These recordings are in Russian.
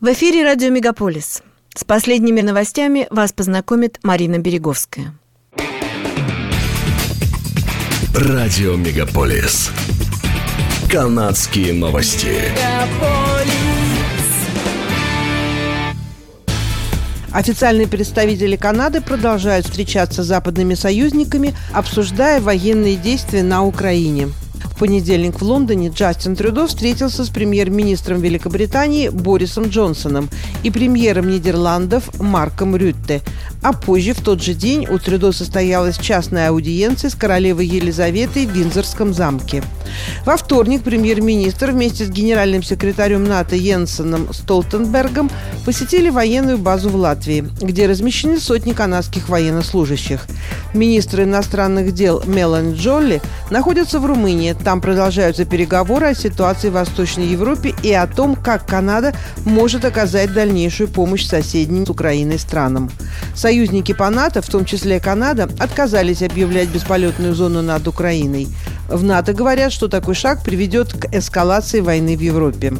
В эфире радио «Мегаполис». С последними новостями вас познакомит Марина Береговская. Радио «Мегаполис». Канадские новости. Официальные представители Канады продолжают встречаться с западными союзниками, обсуждая военные действия на Украине понедельник в Лондоне Джастин Трюдо встретился с премьер-министром Великобритании Борисом Джонсоном и премьером Нидерландов Марком Рютте. А позже, в тот же день, у Трюдо состоялась частная аудиенция с королевой Елизаветой в Виндзорском замке. Во вторник премьер-министр вместе с генеральным секретарем НАТО Йенсеном Столтенбергом посетили военную базу в Латвии, где размещены сотни канадских военнослужащих. Министр иностранных дел Мелан Джолли находится в Румынии. Там продолжаются переговоры о ситуации в Восточной Европе и о том, как Канада может оказать дальнейшую помощь соседним с Украиной странам. Союзники по НАТО, в том числе Канада, отказались объявлять бесполетную зону над Украиной. В НАТО говорят, что такой шаг приведет к эскалации войны в Европе.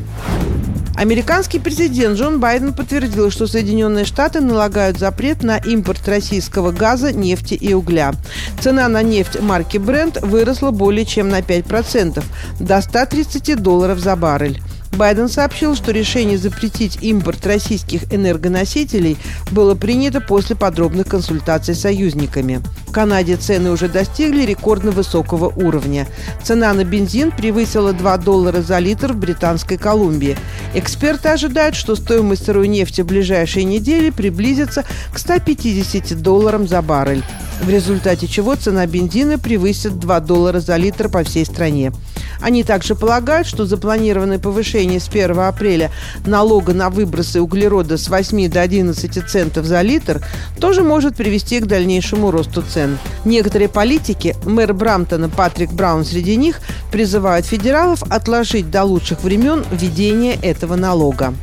Американский президент Джон Байден подтвердил, что Соединенные Штаты налагают запрет на импорт российского газа, нефти и угля. Цена на нефть марки Brent выросла более чем на 5%, до 130 долларов за баррель. Байден сообщил, что решение запретить импорт российских энергоносителей было принято после подробных консультаций с союзниками. В Канаде цены уже достигли рекордно высокого уровня. Цена на бензин превысила 2 доллара за литр в Британской Колумбии. Эксперты ожидают, что стоимость сырой нефти в ближайшие недели приблизится к 150 долларам за баррель, в результате чего цена бензина превысит 2 доллара за литр по всей стране. Они также полагают, что запланированное повышение с 1 апреля налога на выбросы углерода с 8 до 11 центов за литр тоже может привести к дальнейшему росту цен. Некоторые политики, мэр Брамптона Патрик Браун среди них, призывают федералов отложить до лучших времен введение этого налога.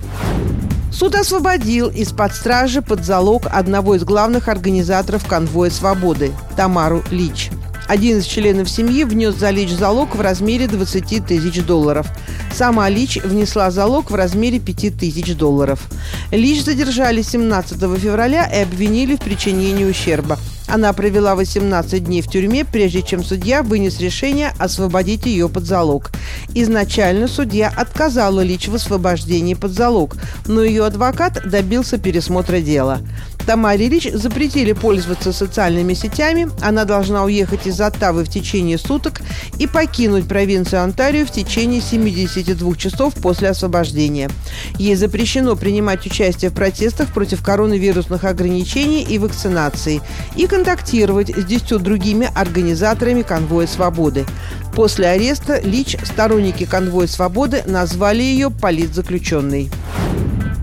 Суд освободил из-под стражи под залог одного из главных организаторов конвоя свободы – Тамару Лич – один из членов семьи внес за Лич залог в размере 20 тысяч долларов. Сама Лич внесла залог в размере 5 тысяч долларов. Лич задержали 17 февраля и обвинили в причинении ущерба. Она провела 18 дней в тюрьме, прежде чем судья вынес решение освободить ее под залог. Изначально судья отказала Лич в освобождении под залог, но ее адвокат добился пересмотра дела. Тамаре Рич запретили пользоваться социальными сетями. Она должна уехать из Оттавы в течение суток и покинуть провинцию Онтарио в течение 72 часов после освобождения. Ей запрещено принимать участие в протестах против коронавирусных ограничений и вакцинации и контактировать с десятью другими организаторами конвоя свободы. После ареста Лич сторонники конвоя свободы назвали ее политзаключенной.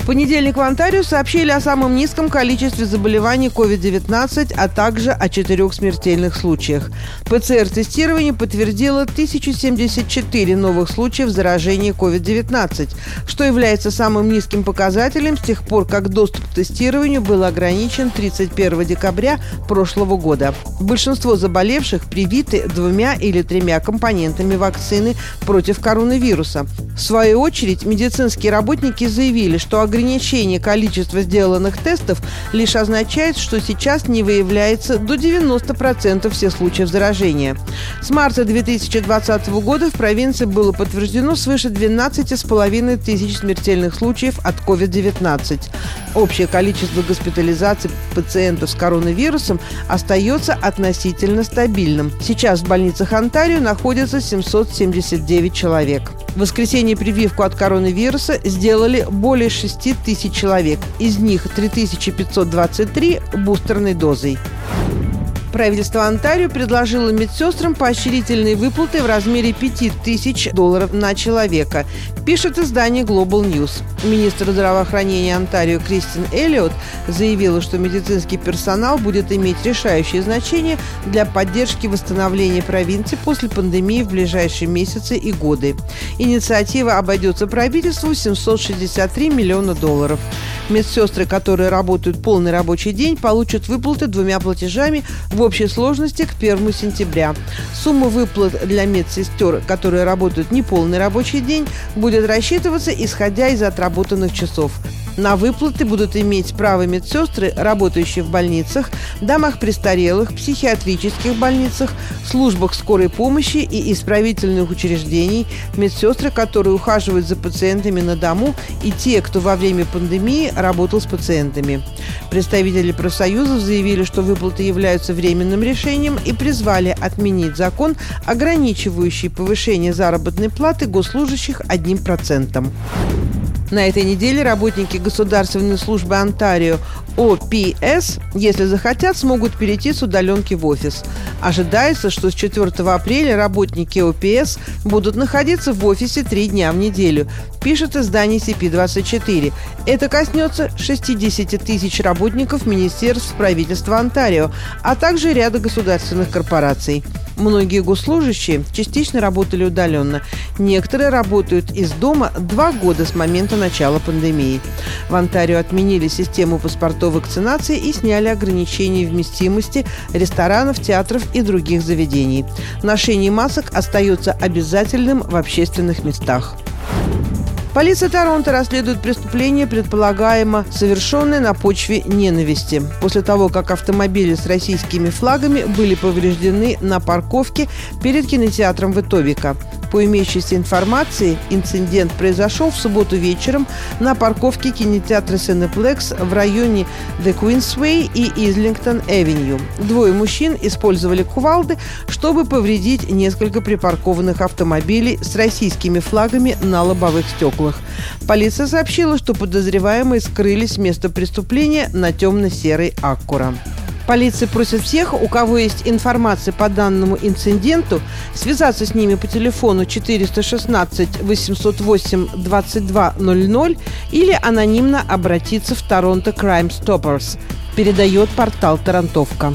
В понедельник в Онтарио сообщили о самом низком количестве заболеваний COVID-19, а также о четырех смертельных случаях. ПЦР-тестирование подтвердило 1074 новых случаев заражения COVID-19, что является самым низким показателем с тех пор, как доступ к тестированию был ограничен 31 декабря прошлого года. Большинство заболевших привиты двумя или тремя компонентами вакцины против коронавируса. В свою очередь, медицинские работники заявили, что ограничение количества сделанных тестов лишь означает, что сейчас не выявляется до 90% всех случаев заражения. С марта 2020 года в провинции было подтверждено свыше 12,5 тысяч смертельных случаев от COVID-19. Общее количество госпитализаций пациентов с коронавирусом остается относительно стабильным. Сейчас в больницах Онтарио находится 779 человек. В воскресенье прививку от коронавируса сделали более 6 тысяч человек. Из них 3523 бустерной дозой. Правительство Онтарио предложило медсестрам поощрительные выплаты в размере 5000 долларов на человека, пишет издание Global News. Министр здравоохранения Онтарио Кристин Эллиот заявила, что медицинский персонал будет иметь решающее значение для поддержки восстановления провинции после пандемии в ближайшие месяцы и годы. Инициатива обойдется правительству 763 миллиона долларов. Медсестры, которые работают полный рабочий день, получат выплаты двумя платежами в общей сложности к 1 сентября. Сумма выплат для медсестер, которые работают неполный рабочий день, будет рассчитываться исходя из отработанных часов. На выплаты будут иметь право медсестры, работающие в больницах, домах престарелых, психиатрических больницах, службах скорой помощи и исправительных учреждений, медсестры, которые ухаживают за пациентами на дому, и те, кто во время пандемии работал с пациентами. Представители профсоюзов заявили, что выплаты являются временным решением и призвали отменить закон, ограничивающий повышение заработной платы госслужащих одним процентом. На этой неделе работники Государственной службы Онтарио ОПС, если захотят, смогут перейти с удаленки в офис. Ожидается, что с 4 апреля работники ОПС будут находиться в офисе три дня в неделю, пишет издание CP24. Это коснется 60 тысяч работников министерств правительства Онтарио, а также ряда государственных корпораций. Многие госслужащие частично работали удаленно. Некоторые работают из дома два года с момента начала пандемии. В Онтарио отменили систему паспортов вакцинации и сняли ограничения вместимости ресторанов, театров и других заведений. Ношение масок остается обязательным в общественных местах. Полиция Торонто расследует преступление, предполагаемо совершенное на почве ненависти. После того, как автомобили с российскими флагами были повреждены на парковке перед кинотеатром Витовика. По имеющейся информации, инцидент произошел в субботу вечером на парковке кинотеатра Cineplex в районе The Queensway и Излингтон-Эвеню. Двое мужчин использовали кувалды, чтобы повредить несколько припаркованных автомобилей с российскими флагами на лобовых стеклах. Полиция сообщила, что подозреваемые скрылись с места преступления на темно-серой Аккура. Полиция просит всех, у кого есть информация по данному инциденту, связаться с ними по телефону 416 808 2200 или анонимно обратиться в Торонто Crime Stoppers, передает портал Тарантовка.